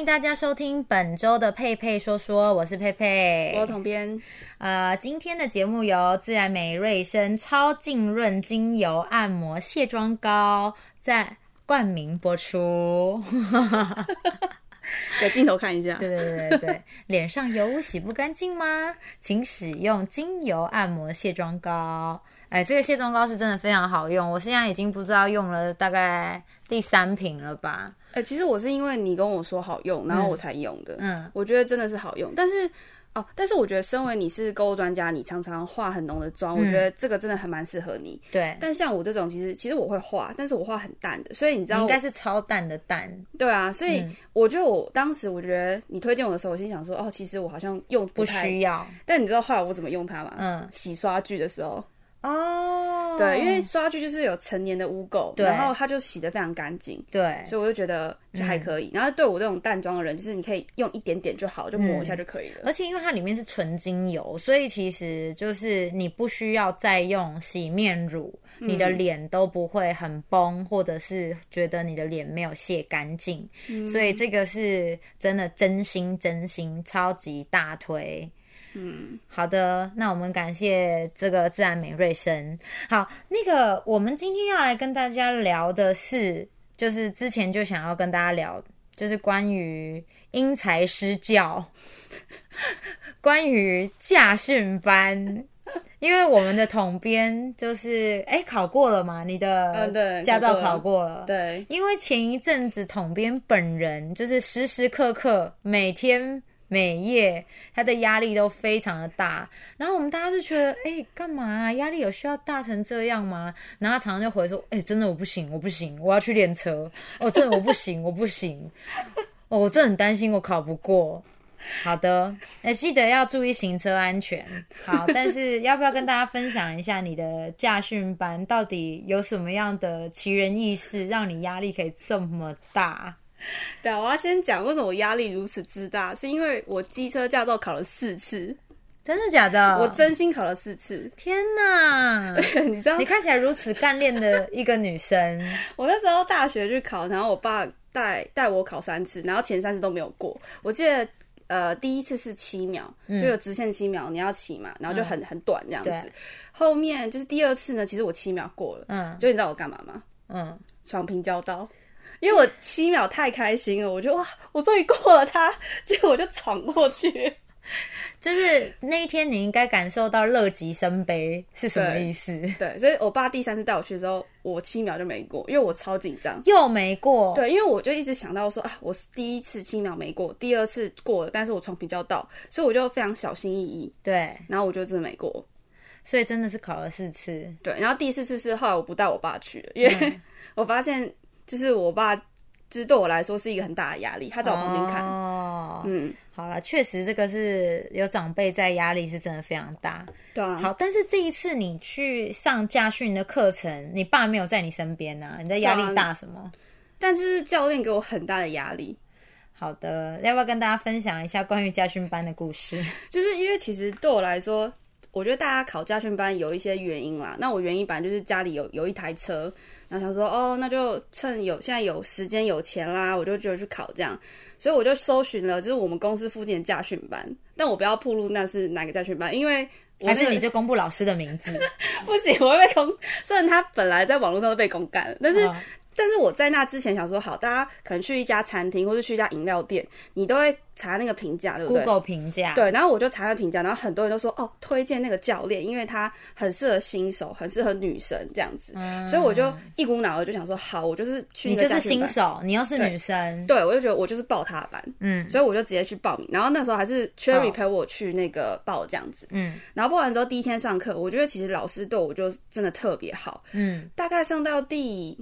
迎大家收听本周的佩佩说说，我是佩佩，我统编。呃，今天的节目由自然美瑞生超净润精油按摩卸妆膏在冠名播出。给镜头看一下。对对对对，脸上油污洗不干净吗？请使用精油按摩卸妆膏。哎，这个卸妆膏是真的非常好用，我现在已经不知道用了大概第三瓶了吧。哎，其实我是因为你跟我说好用，然后我才用的。嗯，我觉得真的是好用，但是哦，但是我觉得身为你是购物专家，你常常化很浓的妆，我觉得这个真的还蛮适合你。对，但像我这种，其实其实我会化，但是我化很淡的，所以你知道应该是超淡的淡。对啊，所以我觉得我当时我觉得你推荐我的时候，我心想说，哦，其实我好像用不需要。但你知道后来我怎么用它吗？嗯，洗刷具的时候。哦，对，因为刷具就是有成年的污垢，然后它就洗的非常干净，对，所以我就觉得就还可以。然后对我这种淡妆的人，就是你可以用一点点就好，就抹一下就可以了。而且因为它里面是纯精油，所以其实就是你不需要再用洗面乳，你的脸都不会很崩，或者是觉得你的脸没有卸干净。所以这个是真的真心真心超级大推。嗯，好的，那我们感谢这个自然美瑞生。好，那个我们今天要来跟大家聊的是，就是之前就想要跟大家聊，就是关于因材施教，关于驾训班。因为我们的统编就是哎考过了嘛，你的驾照考过了，对。因为前一阵子统编本人就是时时刻刻每天。每夜他的压力都非常的大，然后我们大家就觉得，哎，干嘛压力有需要大成这样吗？然后他常常就回说，哎，真的我不行，我不行，我要去练车，哦，真的我不行，我不行，哦，我真的很担心我考不过。好的，哎，记得要注意行车安全。好，但是要不要跟大家分享一下你的驾训班到底有什么样的奇人异事，让你压力可以这么大？对啊，我要先讲为什么我压力如此之大，是因为我机车驾照考了四次，真的假的？我真心考了四次，天哪！你知道，你看起来如此干练的一个女生。我那时候大学去考，然后我爸带带我考三次，然后前三次都没有过。我记得呃，第一次是七秒，就有直线七秒，你要骑嘛，然后就很很短这样子。后面就是第二次呢，其实我七秒过了，嗯，就你知道我干嘛吗？嗯，闯平交道。因为我七秒太开心了，我就哇，我终于过了它，结果我就闯过去。就是那一天，你应该感受到乐极生悲是什么意思？对，所以我爸第三次带我去的时候，我七秒就没过，因为我超紧张，又没过。对，因为我就一直想到说啊，我第一次七秒没过，第二次过了，但是我闯比较到，所以我就非常小心翼翼。对，然后我就真的没过，所以真的是考了四次。对，然后第四次是后来我不带我爸去了，因为 我发现。就是我爸，就是对我来说是一个很大的压力。他在我旁边看，嗯，好了，确实这个是有长辈在，压力是真的非常大。对啊，好，但是这一次你去上家训的课程，你爸没有在你身边呢，你在压力大什么？但是教练给我很大的压力。好的，要不要跟大家分享一下关于家训班的故事？就是因为其实对我来说。我觉得大家考驾训班有一些原因啦。那我原因本来就是家里有有一台车，然后想说哦，那就趁有现在有时间有钱啦，我就就去考这样。所以我就搜寻了，就是我们公司附近的驾训班。但我不要铺路那是哪个驾训班，因为还是你就公布老师的名字，不行，我会被公。虽然他本来在网络上都被公干了，但是。但是我在那之前想说，好，大家可能去一家餐厅或者去一家饮料店，你都会查那个评价，对不对？Google 评价，对。然后我就查了评价，然后很多人都说，哦，推荐那个教练，因为他很适合新手，很适合女生这样子。所以我就一股脑的就想说，好，我就是去。你就是新手，你又是女生，对我就觉得我就是报他的班，嗯。所以我就直接去报名，然后那时候还是 Cherry 陪我去那个报这样子，嗯。然后报完之后第一天上课，我觉得其实老师对我就真的特别好，嗯。大概上到第。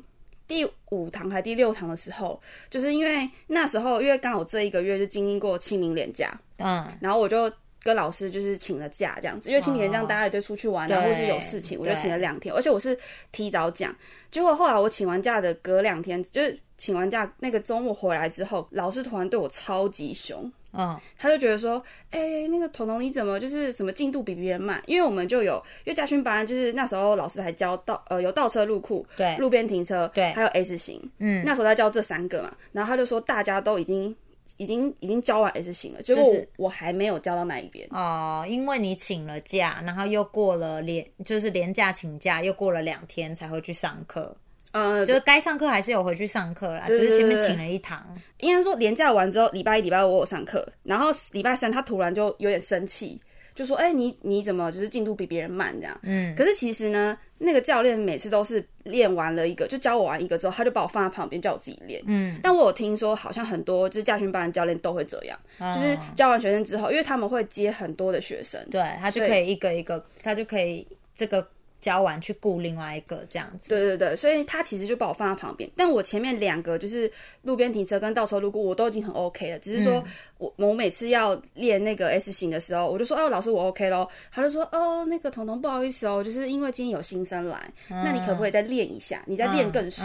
第五堂还第六堂的时候，就是因为那时候，因为刚好这一个月就经历过清明连假，嗯，然后我就跟老师就是请了假这样子，因为清明连假大家也都出去玩啊，或是有事情，我就请了两天，而且我是提早讲，结果后来我请完假的隔两天，就是请完假那个周末回来之后，老师突然对我超级凶。嗯，他就觉得说，哎，那个彤彤你怎么就是什么进度比别人慢？因为我们就有，因为家训班就是那时候老师还教倒呃有倒车入库，对，路边停车，对，还有 S 型，嗯，那时候他教这三个嘛。然后他就说大家都已经已经已经教完 S 型了，结果我还没有教到那一边哦，因为你请了假，然后又过了连就是连假请假，又过了两天才会去上课。呃，就是该上课还是有回去上课啦，只是前面请了一堂。应该说连假完之后，礼拜一、礼拜五我有上课，然后礼拜三他突然就有点生气，就说：“哎，你你怎么就是进度比别人慢这样？”嗯，可是其实呢，那个教练每次都是练完了一个，就教我完一个之后，他就把我放在旁边叫我自己练。嗯，但我有听说，好像很多就是驾训班的教练都会这样，就是教完学生之后，因为他们会接很多的学生，对他就可以一个一个，他就可以这个。教完去雇另外一个这样子，对对对，所以他其实就把我放在旁边，但我前面两个就是路边停车跟倒车路过，我都已经很 OK 了，只是说我我每次要练那个 S 型的时候，我就说哦老师我 OK 咯，他就说哦那个彤彤不好意思哦，就是因为今天有新生来，那你可不可以再练一下，你再练更熟，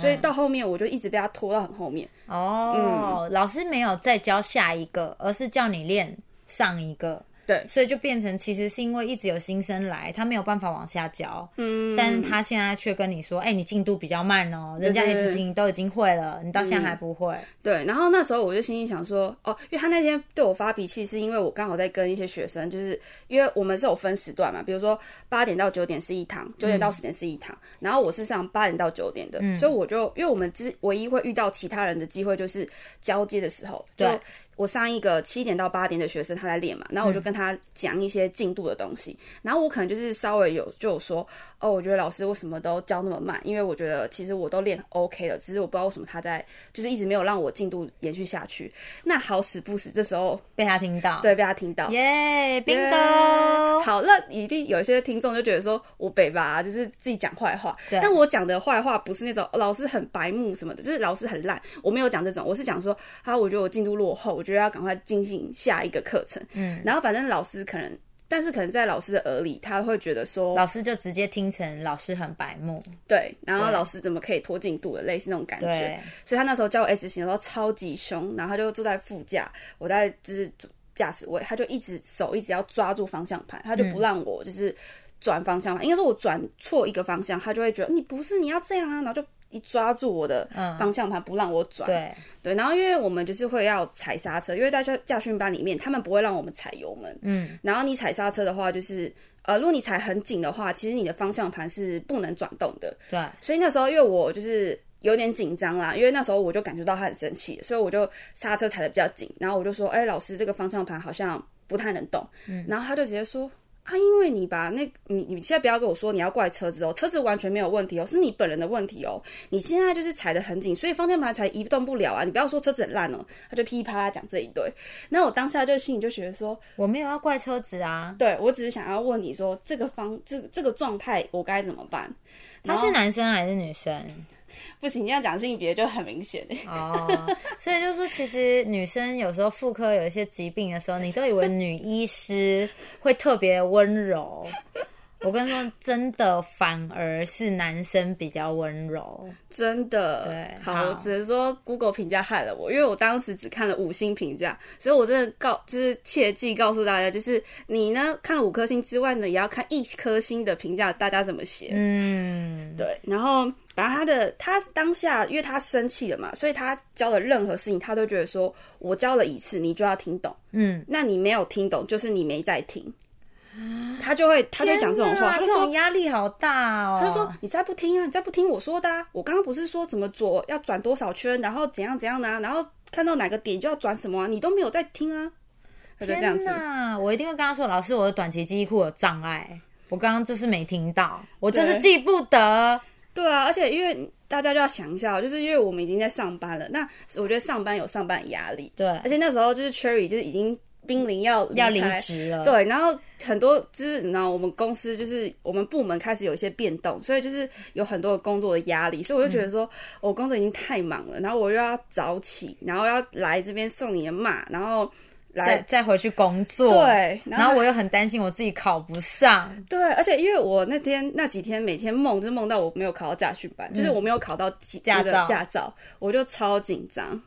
所以到后面我就一直被他拖到很后面。哦，老师没有再教下一个，而是叫你练上一个。对，所以就变成其实是因为一直有新生来，他没有办法往下教，嗯，但是他现在却跟你说，哎，你进度比较慢哦，人家 S 型都已经会了，你到现在还不会。对，然后那时候我就心里想说，哦，因为他那天对我发脾气，是因为我刚好在跟一些学生，就是因为我们是有分时段嘛，比如说八点到九点是一堂，九点到十点是一堂，然后我是上八点到九点的，所以我就因为我们之唯一会遇到其他人的机会就是交接的时候，就。我上一个七点到八点的学生，他在练嘛，然后我就跟他讲一些进度的东西，然后我可能就是稍微有就有说，哦，我觉得老师为什么都教那么慢？因为我觉得其实我都练 OK 了，只是我不知道为什么他在就是一直没有让我进度延续下去。那好死不死，这时候被他听到，对，被他听到，耶，bingo，好，那一定有些听众就觉得说我北吧，就是自己讲坏话，但我讲的坏话不是那种老师很白目什么的，就是老师很烂，我没有讲这种，我是讲说，啊，我觉得我进度落后。觉得要赶快进行下一个课程，嗯，然后反正老师可能，但是可能在老师的耳里，他会觉得说，老师就直接听成老师很白目，对，然后老师怎么可以拖进度的，类似那种感觉，所以他那时候教我 S 型的时候超级凶，然后他就坐在副驾，我在就是驾驶位，他就一直手一直要抓住方向盘，他就不让我就是转方向盘，应该说我转错一个方向，他就会觉得你不是你要这样啊，然后就。一抓住我的方向盘不让我转，对。对，然后因为我们就是会要踩刹车，因为在教驾训班里面他们不会让我们踩油门，嗯，然后你踩刹车的话，就是呃，如果你踩很紧的话，其实你的方向盘是不能转动的，对，所以那时候因为我就是有点紧张啦，因为那时候我就感觉到他很生气，所以我就刹车踩的比较紧，然后我就说，哎，老师这个方向盘好像不太能动，嗯，然后他就直接说。啊，因为你把那，你你现在不要跟我说你要怪车子哦，车子完全没有问题哦，是你本人的问题哦。你现在就是踩得很紧，所以方向盘才移动不了啊。你不要说车子很烂哦，他就噼里啪啦讲这一堆。那我当下就心里就觉得说，我没有要怪车子啊，对我只是想要问你说这个方这这个状态我该怎么办？他是男生还是女生？不行，你要讲性别就很明显哦。所以就是说，其实女生有时候妇科有一些疾病的时候，你都以为女医师会特别温柔。我跟你说，真的反而是男生比较温柔，真的。对，好，我只能说 Google 评价害了我，因为我当时只看了五星评价，所以我真的告，就是切记告诉大家，就是你呢看了五颗星之外呢，也要看一颗星的评价，大家怎么写。嗯，对。然后，反正他的他当下，因为他生气了嘛，所以他教的任何事情，他都觉得说我教了一次，你就要听懂。嗯，那你没有听懂，就是你没在听。他就会，他就讲这种话，他就说压力好大哦。他就说你再不听啊，你再不听我说的，啊，我刚刚不是说怎么左要转多少圈，然后怎样怎样呢？然后看到哪个点就要转什么啊，你都没有在听啊。他就这样子，我一定会跟他说，老师，我的短期记忆库有障碍，我刚刚就是没听到，我就是记不得。对啊，而且因为大家就要想一下，就是因为我们已经在上班了，那我觉得上班有上班压力。对，而且那时候就是 Cherry 就是已经。濒临要要离职了，对，然后很多就是你知道，我们公司就是我们部门开始有一些变动，所以就是有很多的工作的压力，所以我就觉得说，我工作已经太忙了，然后我又要早起，然后要来这边送你的骂，然后来再回去工作，对，然后我又很担心我自己考不上，对，而且因为我那天那几天每天梦就是梦到我没有考到驾训班，就是我没有考到驾照，驾照，我就超紧张。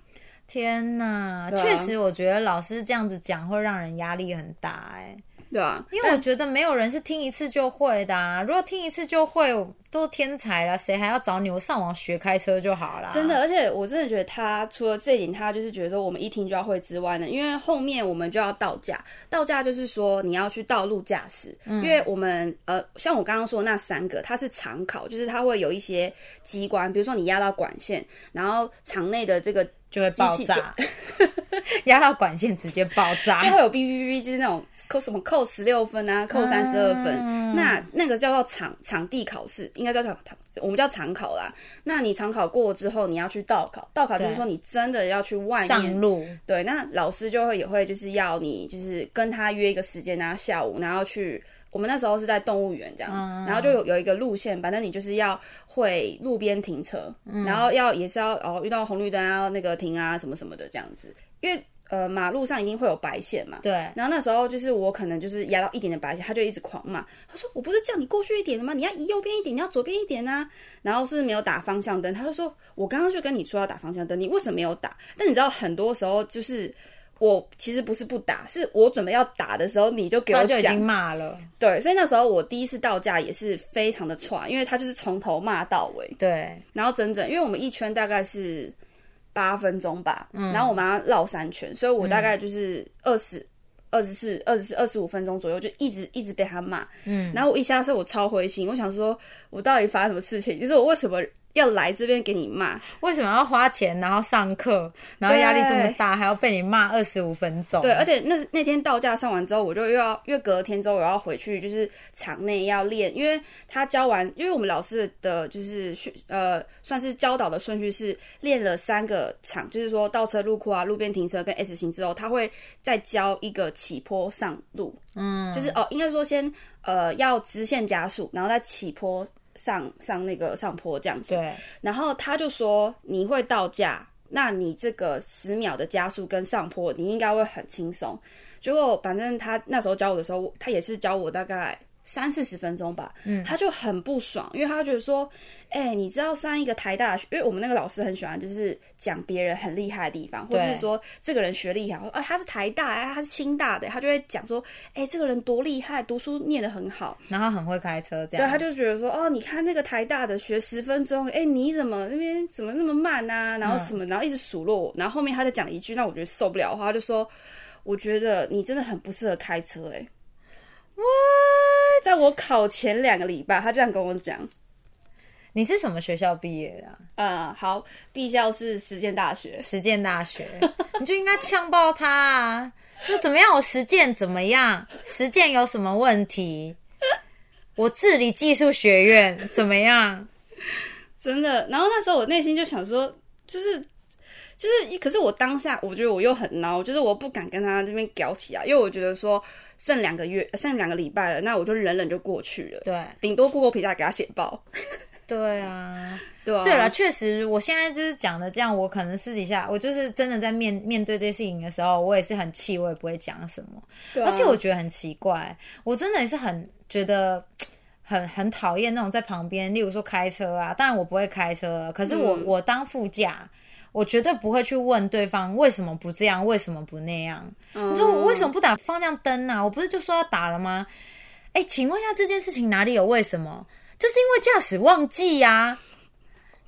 天呐，确实，我觉得老师这样子讲会让人压力很大。哎，对啊，因为我觉得没有人是听一次就会的啊。如果听一次就会，都天才了，谁还要找你？我上网学开车就好了。真的，而且我真的觉得他除了这一点，他就是觉得说我们一听就要会之外呢，因为后面我们就要到驾，到驾就是说你要去道路驾驶，因为我们呃，像我刚刚说那三个，它是常考，就是它会有一些机关，比如说你压到管线，然后场内的这个。就会爆炸，压到管线直接爆炸，就会有哔哔哔，就是那种扣什么扣十六分啊，扣三十二分。那那个叫做场场地考试，应该叫叫我们叫场考啦。那你场考过之后，你要去道考，道考就是说你真的要去外面上路。对，那老师就会也会就是要你就是跟他约一个时间，然后下午然后去。我们那时候是在动物园这样，然后就有有一个路线，反正你就是要会路边停车，然后要也是要哦遇到红绿灯要那个停啊什么什么的这样子，因为呃马路上一定会有白线嘛。对。然后那时候就是我可能就是压到一点点白线，他就一直狂骂，他说我不是叫你过去一点的吗？你要移右边一点，你要左边一点啊。然后是没有打方向灯，他就说我刚刚就跟你说要打方向灯，你为什么没有打？但你知道很多时候就是。我其实不是不打，是我准备要打的时候，你就给我讲骂了。对，所以那时候我第一次到家也是非常的喘，因为他就是从头骂到尾。对，然后整整，因为我们一圈大概是八分钟吧，然后我们要绕三圈，所以我大概就是二十二十四、二十四、二十五分钟左右，就一直一直被他骂。嗯，然后我一下车我超灰心，我想说，我到底发生什么事情？就是我为什么？要来这边给你骂，为什么要花钱，然后上课，然后压力这么大，还要被你骂二十五分钟？对，而且那那天到驾上完之后，我就又要，因为隔天之后我要回去，就是场内要练，因为他教完，因为我们老师的就是训，呃，算是教导的顺序是练了三个场，就是说倒车入库啊、路边停车跟 S 型之后，他会再教一个起坡上路，嗯，就是哦，应该说先呃要直线加速，然后再起坡。上上那个上坡这样子，对。然后他就说你会到家，那你这个十秒的加速跟上坡，你应该会很轻松。结果反正他那时候教我的时候，他也是教我大概。三四十分钟吧，嗯，他就很不爽，因为他觉得说，哎，你知道上一个台大，因为我们那个老师很喜欢就是讲别人很厉害的地方，或是说这个人学厉害，说啊他是台大，哎他是清大的，他就会讲说，哎这个人多厉害，读书念得很好，然后很会开车，这样，对，他就觉得说，哦，你看那个台大的学十分钟，哎你怎么那边怎么那么慢啊？然后什么，然后一直数落我，然后后面他就讲一句，那我觉得受不了的话，就说，我觉得你真的很不适合开车，哎。哇！在我考前两个礼拜，他这样跟我讲：“你是什么学校毕业的？”嗯，好，毕校是实践大学。实践大学，你就应该呛爆他啊！那怎么样？我实践怎么样？实践有什么问题？我治理技术学院怎么样？真的。然后那时候我内心就想说，就是。就是，可是我当下我觉得我又很孬，就是我不敢跟他这边搞起来，因为我觉得说剩两个月，剩两个礼拜了，那我就忍忍就过去了。对，顶多过过皮下给他写报。对啊，对啊。对了，确实，我现在就是讲的这样，我可能私底下我就是真的在面面对这些事情的时候，我也是很气，我也不会讲什么。而且我觉得很奇怪，我真的也是很觉得很很讨厌那种在旁边，例如说开车啊，当然我不会开车，可是我我当副驾。我绝对不会去问对方为什么不这样，为什么不那样。你说我为什么不打方向灯呢？我不是就说要打了吗？哎，请问一下这件事情哪里有为什么？就是因为驾驶忘记呀。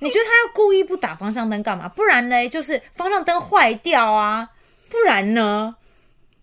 你觉得他要故意不打方向灯干嘛？不然呢，就是方向灯坏掉啊。不然呢，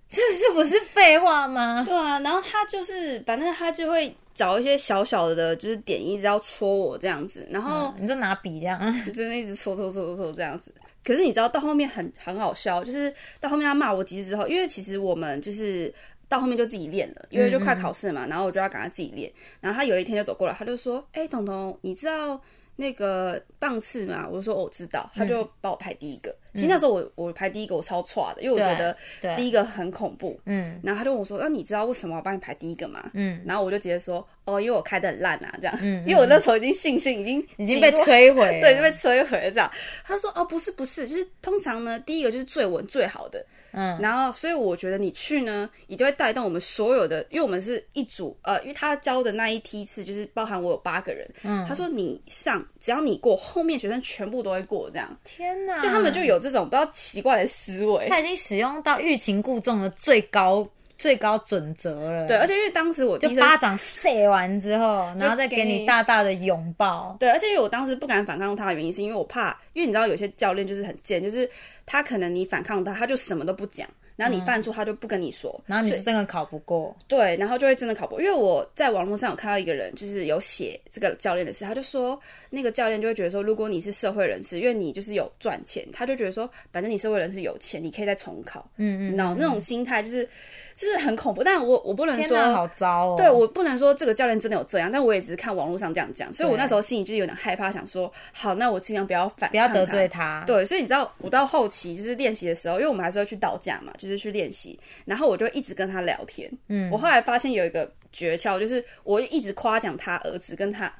这是不是废话吗？对啊，然后他就是，反正他就会。找一些小小的，就是点，一直要戳我这样子，然后你就拿笔这样，就是一直戳戳戳戳戳这样子。可是你知道到后面很很好笑，就是到后面他骂我几次之后，因为其实我们就是到后面就自己练了，因为就快考试嘛，然后我就要赶快自己练。然后他有一天就走过来，他就说：“哎，彤彤，你知道那个棒次吗？”我说：“我知道。”他就把我排第一个。其实那时候我我排第一个，我超错的，因为我觉得第一个很恐怖。嗯，然后他就问我说：“那你知道为什么我帮你排第一个吗？”嗯，然后我就直接说：“哦，因为我开的很烂啊，这样。”嗯，因为我那时候已经信心已经已经被摧毁，对，就被摧毁了这样。他说：“哦，不是不是，就是通常呢，第一个就是最稳最好的。”嗯，然后所以我觉得你去呢，你就会带动我们所有的，因为我们是一组，呃，因为他教的那一梯次就是包含我有八个人。嗯，他说你上，只要你过，后面学生全部都会过，这样。天哪！就他们就有这种不知道奇怪的思维。他已经使用到欲擒故纵的最高最高准则了。对，而且因为当时我就巴掌塞完之后，然后再给你大大的拥抱。对，而且因为我当时不敢反抗他的原因，是因为我怕，因为你知道有些教练就是很贱，就是他可能你反抗他，他就什么都不讲。然后你犯错，他就不跟你说，然后你是真的考不过，对，然后就会真的考不过。因为我在网络上有看到一个人，就是有写这个教练的事，他就说那个教练就会觉得说，如果你是社会人士，因为你就是有赚钱，他就觉得说，反正你社会人士有钱，你可以再重考，嗯嗯，然后那种心态就是就是很恐怖。但我我不能说好糟哦，对我不能说这个教练真的有这样，但我也只是看网络上这样讲，所以我那时候心里就是有点害怕，想说好，那我尽量不要反，不要得罪他。对，所以你知道，我到后期就是练习的时候，因为我们还是要去导架嘛，就是去练习。然后我就一直跟他聊天，嗯，我后来发现有一个诀窍，就是我一直夸奖他儿子，跟他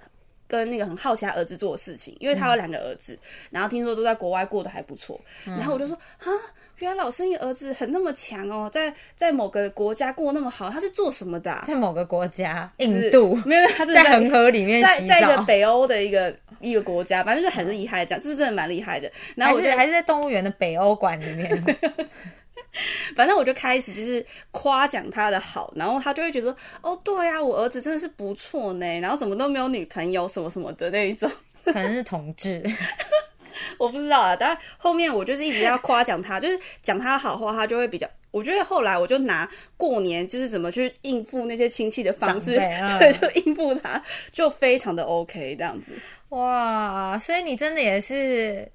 跟那个很好奇他儿子做的事情，因为他有两个儿子，然后听说都在国外过得还不错，然后我就说啊，原来老生意儿子很那么强哦，在在某个国家过那么好，他是做什么的？在某个国家，印度，没有，他是在恒河里面在在一个北欧的一个一个国家，反正就是很厉害，这样这是真的蛮厉害的。然后我觉得还是在动物园的北欧馆里面。反正我就开始就是夸奖他的好，然后他就会觉得哦，对啊，我儿子真的是不错呢，然后怎么都没有女朋友什么什么的那一种，可能是同志，我不知道啊。但后面我就是一直要夸奖他，就是讲他好话，他就会比较。我觉得后来我就拿过年就是怎么去应付那些亲戚的方式，对，就应付他，就非常的 OK 这样子。哇，所以你真的也是。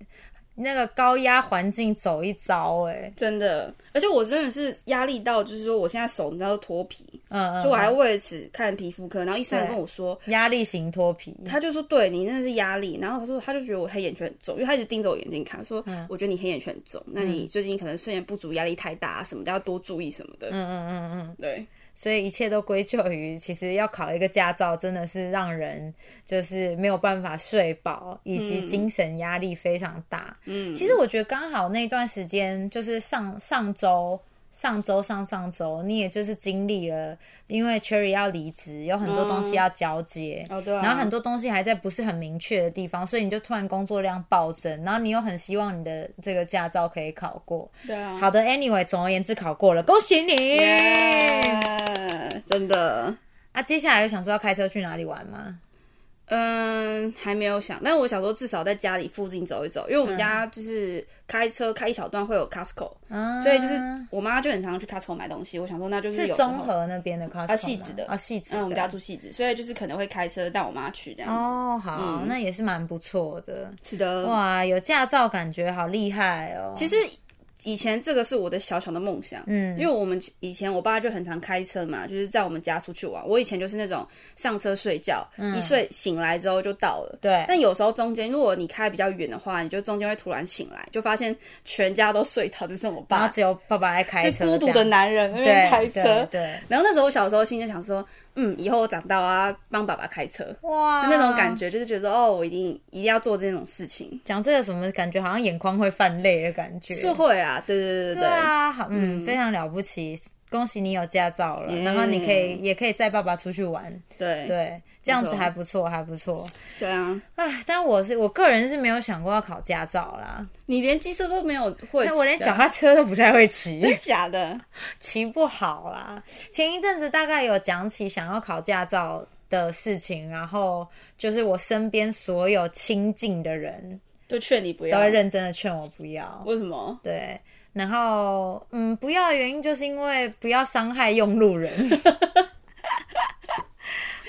那个高压环境走一遭，哎，真的，而且我真的是压力到，就是说我现在手你知道脱皮，嗯，嗯就我还为此看皮肤科，然后医生跟我说压力型脱皮，他就说对你真的是压力，然后他说他就觉得我黑眼圈很重，因为他一直盯着我眼睛看，说我觉得你黑眼圈很重，那你最近可能睡眠不足、压力太大什么的，要多注意什么的，嗯嗯嗯嗯，对。所以一切都归咎于，其实要考一个驾照真的是让人就是没有办法睡饱，以及精神压力非常大。嗯，其实我觉得刚好那段时间就是上上周。上周、上上周，你也就是经历了，因为 Cherry 要离职，有很多东西要交接，哦对，然后很多东西还在不是很明确的地方，所以你就突然工作量暴增，然后你又很希望你的这个驾照可以考过，对啊。好的，Anyway，总而言之考过了，恭喜你，真的。啊，接下来有想说要开车去哪里玩吗？嗯，还没有想，但是我想说至少在家里附近走一走，因为我们家就是开车开一小段会有 Costco，嗯所以就是我妈就很常去 Costco 买东西。我想说那就是是综合那边的 Costco 啊，细子的啊，戏子。嗯，我们家住细子，所以就是可能会开车带我妈去这样子。哦，好，那也是蛮不错的。是的，哇，有驾照感觉好厉害哦。其实。以前这个是我的小小的梦想，嗯，因为我们以前我爸就很常开车嘛，就是在我们家出去玩。我以前就是那种上车睡觉，一睡醒来之后就到了。对。但有时候中间，如果你开比较远的话，你就中间会突然醒来，就发现全家都睡着，只剩我爸，只有爸爸在开车，孤独的男人在开车。对。然后那时候我小时候心就想说。嗯，以后长大啊，帮爸爸开车。哇，那种感觉就是觉得哦，我一定一定要做这种事情。讲这个什么感觉，好像眼眶会泛泪的感觉。是会啊，对对对对对。啊，好，嗯，非常了不起，恭喜你有驾照了，然后你可以也可以载爸爸出去玩。对对。这样子还不错，还不错。对啊，唉，但我是我个人是没有想过要考驾照啦。你连机车都没有会，我连脚踏车都不太会骑，真假的？骑不好啦。前一阵子大概有讲起想要考驾照的事情，然后就是我身边所有亲近的人都劝你不要，都会认真的劝我不要。为什么？对，然后嗯，不要的原因就是因为不要伤害用路人。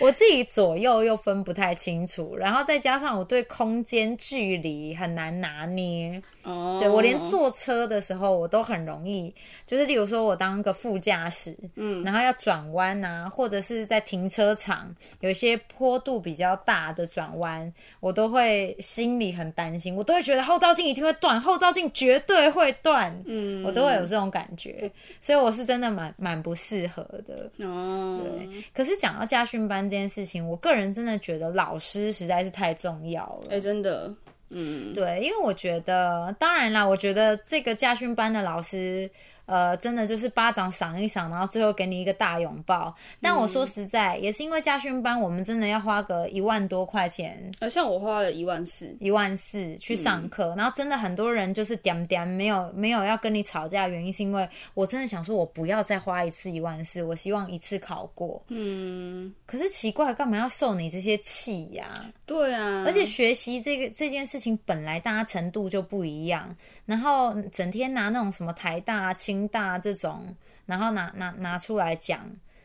我自己左右又分不太清楚，然后再加上我对空间距离很难拿捏。哦，对我连坐车的时候我都很容易，就是例如说我当个副驾驶，嗯，然后要转弯啊，或者是在停车场有一些坡度比较大的转弯，我都会心里很担心，我都会觉得后照镜一定会断，后照镜绝对会断，嗯，我都会有这种感觉，所以我是真的蛮蛮不适合的。哦，对，可是讲到家训班这件事情，我个人真的觉得老师实在是太重要了。哎，真的。嗯，对，因为我觉得，当然啦，我觉得这个家训班的老师，呃，真的就是巴掌赏一赏，然后最后给你一个大拥抱。但我说实在，也是因为家训班，我们真的要花个一万多块钱，呃，像我花了一万四，一万四去上课，然后真的很多人就是点点没有没有要跟你吵架，原因是因为我真的想说，我不要再花一次一万四，我希望一次考过。嗯，可是奇怪，干嘛要受你这些气呀？对啊，而且学习这个这件事情本来大家程度就不一样，然后整天拿那种什么台大啊、清大这种，然后拿拿拿出来讲，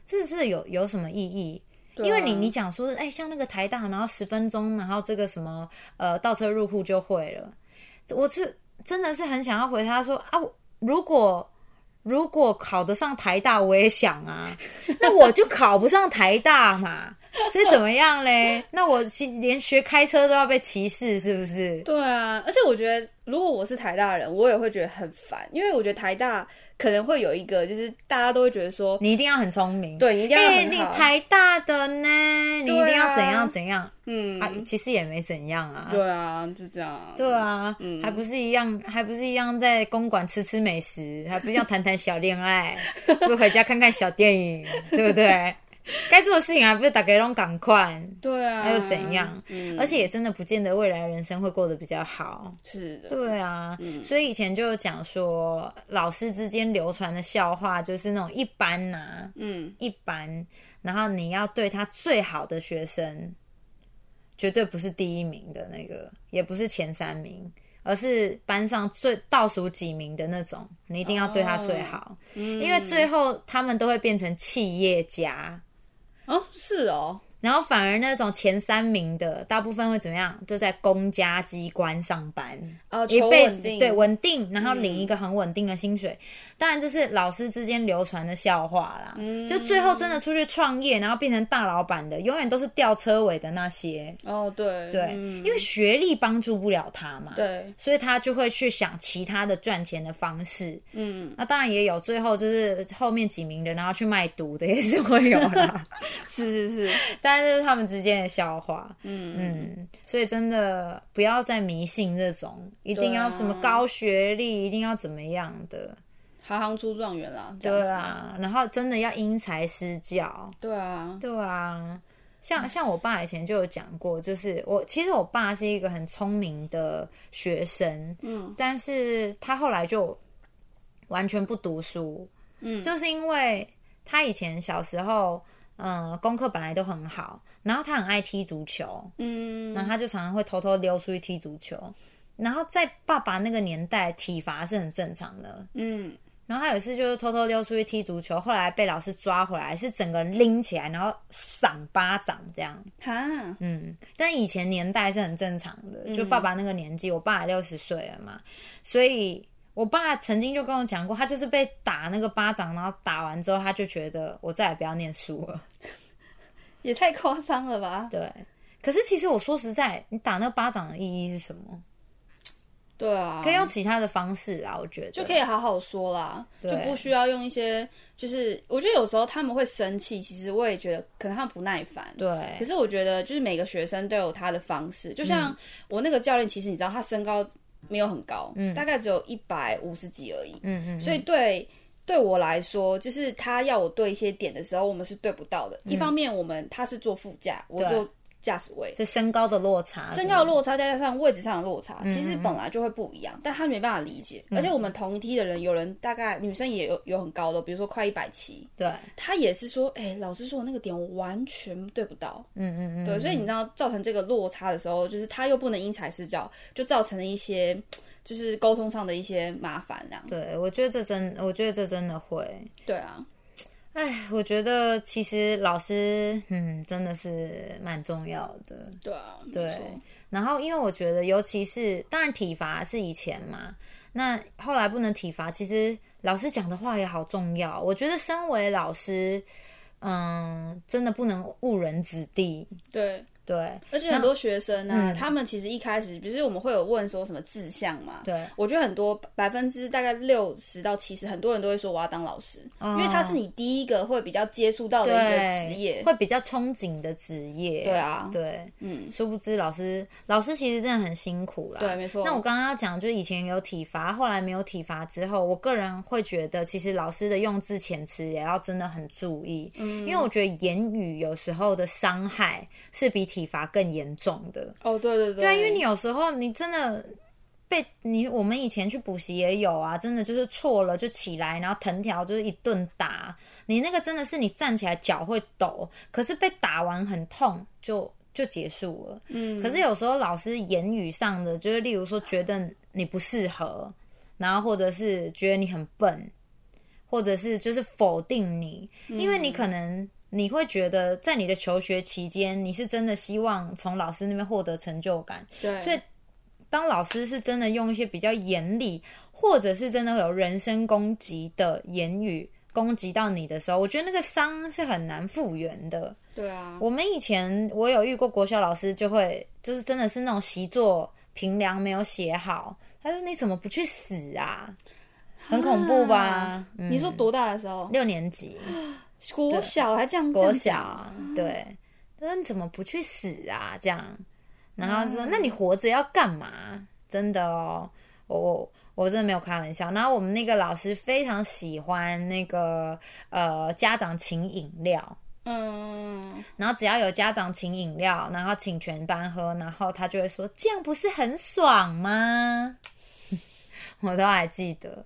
这是有有什么意义？因为你你讲说，哎，像那个台大，然后十分钟，然后这个什么呃倒车入库就会了，我是真的是很想要回他说啊，如果如果考得上台大，我也想啊，那我就考不上台大嘛。所以怎么样嘞？那我连学开车都要被歧视，是不是？对啊，而且我觉得，如果我是台大人，我也会觉得很烦，因为我觉得台大可能会有一个，就是大家都会觉得说，你一定要很聪明，对，你一定要很好。你台大的呢，你一定要怎样怎样？嗯，啊，其实也没怎样啊。对啊，就这样。对啊，嗯，还不是一样，还不是一样在公馆吃吃美食，还不是要谈谈小恋爱，不回家看看小电影，对不对？该做的事情还不是打给龙赶快？对啊，还又怎样？而且也真的不见得未来人生会过得比较好。是的，对啊。所以以前就讲说，老师之间流传的笑话就是那种一般呐，嗯，一般。然后你要对他最好的学生，绝对不是第一名的那个，也不是前三名，而是班上最倒数几名的那种，你一定要对他最好，因为最后他们都会变成企业家。哦，是哦。然后反而那种前三名的，大部分会怎么样？就在公家机关上班，哦，一辈子对稳定，然后领一个很稳定的薪水。当然这是老师之间流传的笑话啦。就最后真的出去创业，然后变成大老板的，永远都是吊车尾的那些。哦，对对，因为学历帮助不了他嘛，对，所以他就会去想其他的赚钱的方式。嗯，那当然也有最后就是后面几名的，然后去卖毒的也是会有啦。是 是是。但 是他们之间的笑话，嗯嗯，所以真的不要再迷信这种，一定要什么高学历，一定要怎么样的，行行出状元啦，对啊，然后真的要因材施教，对啊，对啊，像像我爸以前就有讲过，就是我其实我爸是一个很聪明的学生，嗯，但是他后来就完全不读书，嗯，就是因为他以前小时候。嗯，功课本来都很好，然后他很爱踢足球，嗯，然后他就常常会偷偷溜出去踢足球。然后在爸爸那个年代，体罚是很正常的，嗯。然后他有一次就是偷偷溜出去踢足球，后来被老师抓回来，是整个人拎起来，然后赏巴掌这样。哈，嗯。但以前年代是很正常的，就爸爸那个年纪，我爸也六十岁了嘛，所以。我爸曾经就跟我讲过，他就是被打那个巴掌，然后打完之后，他就觉得我再也不要念书了，也太夸张了吧？对。可是其实我说实在，你打那个巴掌的意义是什么？对啊，可以用其他的方式啊，我觉得就可以好好说啦，就不需要用一些，就是我觉得有时候他们会生气，其实我也觉得可能他们不耐烦。对。可是我觉得就是每个学生都有他的方式，就像我那个教练，其实你知道他身高。没有很高，嗯，大概只有一百五十几而已，嗯嗯，所以对对我来说，就是他要我对一些点的时候，我们是对不到的。一方面，我们他是坐副驾，我坐。驾驶位，所以身高的落差，身高的落差再加上位置上的落差，其实本来就会不一样，但他没办法理解。而且我们同一梯的人，有人大概女生也有有很高的，比如说快一百七，对，他也是说，哎，老师说那个点我完全对不到，嗯嗯嗯，对，所以你知道造成这个落差的时候，就是他又不能因材施教，就造成了一些就是沟通上的一些麻烦，这样。对，我觉得这真，我觉得这真的会，对啊。哎，我觉得其实老师，嗯，真的是蛮重要的。对啊，对。然后，因为我觉得，尤其是当然体罚是以前嘛，那后来不能体罚，其实老师讲的话也好重要。我觉得身为老师，嗯，真的不能误人子弟。对。对，而且很多学生呢，他们其实一开始，比如我们会有问说什么志向嘛，对，我觉得很多百分之大概六十到七十，很多人都会说我要当老师，因为他是你第一个会比较接触到的一个职业，会比较憧憬的职业。对啊，对，嗯，殊不知老师老师其实真的很辛苦啦。对，没错。那我刚刚要讲，就是以前有体罚，后来没有体罚之后，我个人会觉得，其实老师的用字遣词也要真的很注意，嗯，因为我觉得言语有时候的伤害是比体罚更严。重的哦，对对对，对，因为你有时候你真的被你我们以前去补习也有啊，真的就是错了就起来，然后藤条就是一顿打，你那个真的是你站起来脚会抖，可是被打完很痛就就结束了。嗯，可是有时候老师言语上的，就是例如说觉得你不适合，然后或者是觉得你很笨，或者是就是否定你，因为你可能。你会觉得，在你的求学期间，你是真的希望从老师那边获得成就感。对，所以当老师是真的用一些比较严厉，或者是真的会有人身攻击的言语攻击到你的时候，我觉得那个伤是很难复原的。对啊，我们以前我有遇过国小老师，就会就是真的是那种习作评量没有写好，他说你怎么不去死啊？很恐怖吧？你说多大的时候？六年级。国小还这样国小对，那你怎么不去死啊？这样，然后说，那你活着要干嘛？真的哦，我我真的没有开玩笑。然后我们那个老师非常喜欢那个呃家长请饮料，嗯，然后只要有家长请饮料，然后请全班喝，然后他就会说，这样不是很爽吗？我都还记得。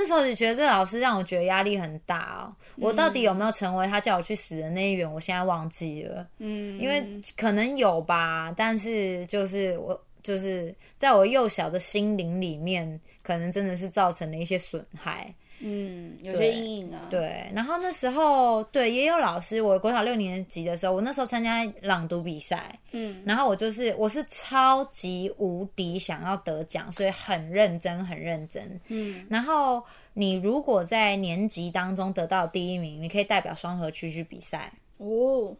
那时候就觉得这老师让我觉得压力很大哦。我到底有没有成为他叫我去死的那一员？我现在忘记了。嗯，因为可能有吧，但是就是我就是在我幼小的心灵里面，可能真的是造成了一些损害。嗯，有些阴影啊。对，然后那时候对也有老师，我国小六年级的时候，我那时候参加朗读比赛，嗯，然后我就是我是超级无敌想要得奖，所以很认真很认真，嗯，然后你如果在年级当中得到第一名，你可以代表双河区去比赛哦。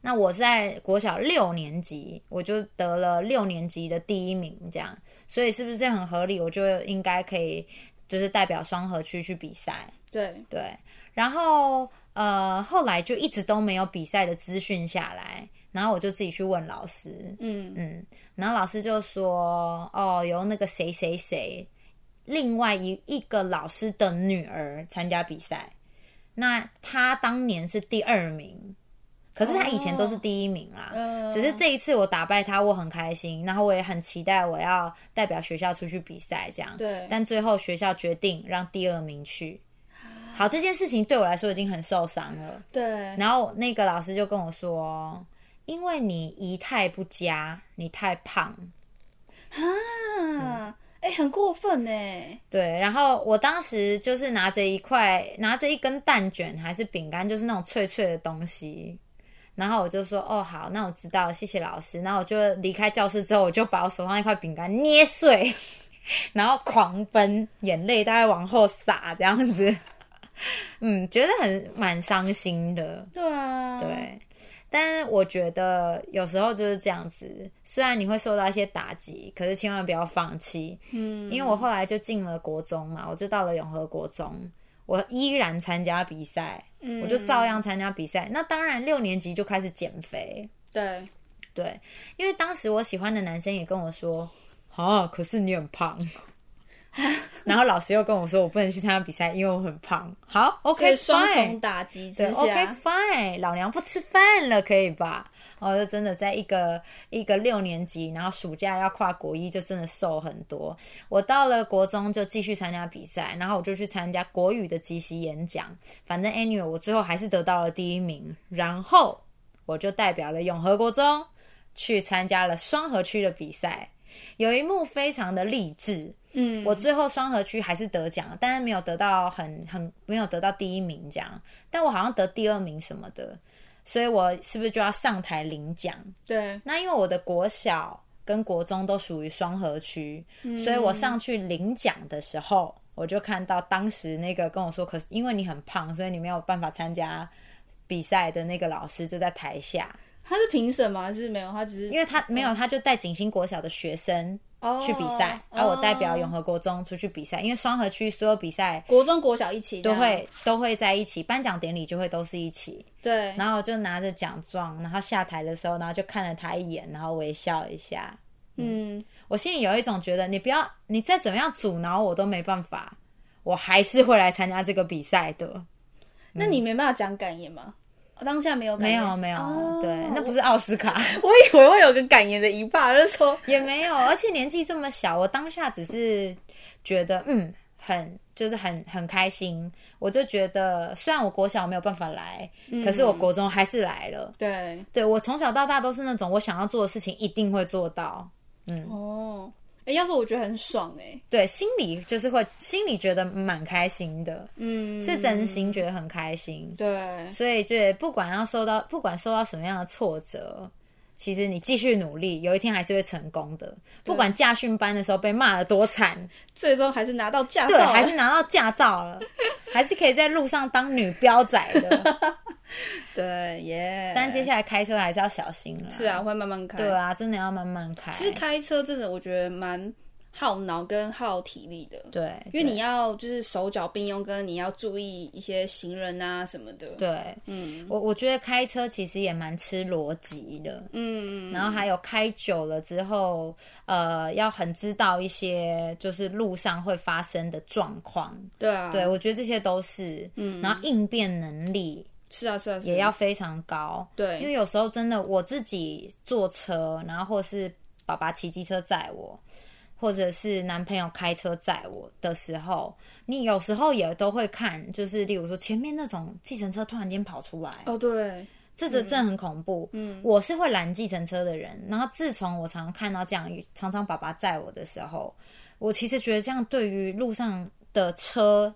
那我在国小六年级，我就得了六年级的第一名，这样，所以是不是这很合理？我就应该可以。就是代表双河区去比赛，对。对，然后呃后来就一直都没有比赛的资讯下来，然后我就自己去问老师，嗯。嗯，然后老师就说，哦，由那个谁谁谁，另外一一个老师的女儿参加比赛，那她当年是第二名。可是他以前都是第一名啦，只是这一次我打败他，我很开心，然后我也很期待我要代表学校出去比赛这样。对，但最后学校决定让第二名去。好，这件事情对我来说已经很受伤了。对，然后那个老师就跟我说：“因为你仪态不佳，你太胖。”啊，哎，很过分呢。对，然后我当时就是拿着一块，拿着一根蛋卷还是饼干，就是那种脆脆的东西。然后我就说哦好，那我知道，谢谢老师。然后我就离开教室之后，我就把我手上那块饼干捏碎，然后狂奔，眼泪大概往后洒，这样子。嗯，觉得很蛮伤心的。对啊，对。但是我觉得有时候就是这样子，虽然你会受到一些打击，可是千万不要放弃。嗯，因为我后来就进了国中嘛，我就到了永和国中。我依然参加比赛，我就照样参加比赛。那当然，六年级就开始减肥。对，对，因为当时我喜欢的男生也跟我说：“啊，可是你很胖。” 然后老师又跟我说：“我不能去参加比赛，因为我很胖。”好，OK，双重打击之下，OK，Fine，老娘不吃饭了，可以吧？哦，就真的在一个一个六年级，然后暑假要跨国一，就真的瘦很多。我到了国中就继续参加比赛，然后我就去参加国语的即席演讲。反正 anyway，我最后还是得到了第一名。然后我就代表了永和国中去参加了双河区的比赛。有一幕非常的励志，嗯，我最后双河区还是得奖，但是没有得到很很没有得到第一名这样，但我好像得第二名什么的。所以我是不是就要上台领奖？对，那因为我的国小跟国中都属于双河区，所以我上去领奖的时候，我就看到当时那个跟我说，可是因为你很胖，所以你没有办法参加比赛的那个老师就在台下，他是评审吗？还是没有？他只是因为他没有，他就带景星国小的学生去比赛，然后我代表永和国中出去比赛。因为双河区所有比赛，国中国小一起都会都会在一起，颁奖典礼就会都是一起。对，然后就拿着奖状，然后下台的时候，然后就看了他一眼，然后微笑一下。嗯，我心里有一种觉得，你不要，你再怎么样阻挠我都没办法，我还是会来参加这个比赛的。那你没办法讲感言吗？当下没有，没有，没有，对，那不是奥斯卡。我以为会有个感言的一半，就说 也没有，而且年纪这么小，我当下只是觉得，嗯，很就是很很开心。我就觉得，虽然我国小没有办法来，可是我国中还是来了。对，对我从小到大都是那种我想要做的事情一定会做到。嗯，哦。哎，要是我觉得很爽哎，对，心里就是会心里觉得蛮开心的，嗯，是真心觉得很开心，对，所以就不管要受到不管受到什么样的挫折，其实你继续努力，有一天还是会成功的。不管驾训班的时候被骂的多惨，最终还是拿到驾照，还是拿到驾照了，还是可以在路上当女标仔的。对耶，但接下来开车还是要小心了。是啊，会慢慢开。对啊，真的要慢慢开。其实开车真的，我觉得蛮耗脑跟耗体力的。对，因为你要就是手脚并用，跟你要注意一些行人啊什么的。对，嗯，我我觉得开车其实也蛮吃逻辑的。嗯，然后还有开久了之后，呃，要很知道一些就是路上会发生的状况。对啊，对我觉得这些都是，嗯，然后应变能力。是啊，是啊，也要非常高。对，因为有时候真的我自己坐车，然后或是爸爸骑机车载我，或者是男朋友开车载我的时候，你有时候也都会看，就是例如说前面那种计程车突然间跑出来，哦，对，这这真的很恐怖。嗯，我是会拦计程车的人，然后自从我常常看到这样，常常爸爸载我的时候，我其实觉得这样对于路上的车。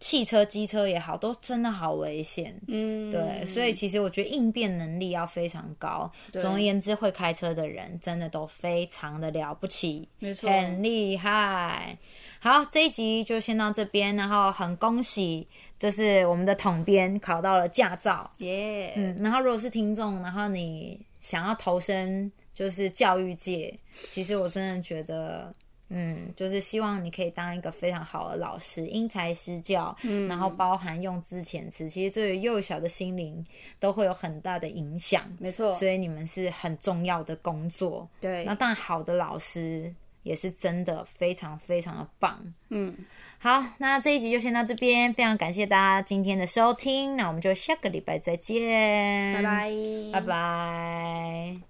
汽车、机车也好，都真的好危险。嗯，对，所以其实我觉得应变能力要非常高。总而言之，会开车的人真的都非常的了不起，没错，很厉害。好，这一集就先到这边，然后很恭喜，就是我们的统编考到了驾照，耶。嗯，然后如果是听众，然后你想要投身就是教育界，其实我真的觉得。嗯，就是希望你可以当一个非常好的老师，因材施教，嗯，然后包含用字遣词，其实对于幼小的心灵都会有很大的影响。没错，所以你们是很重要的工作。对，那当然好的老师也是真的非常非常的棒。嗯，好，那这一集就先到这边，非常感谢大家今天的收听，那我们就下个礼拜再见，拜拜，拜拜。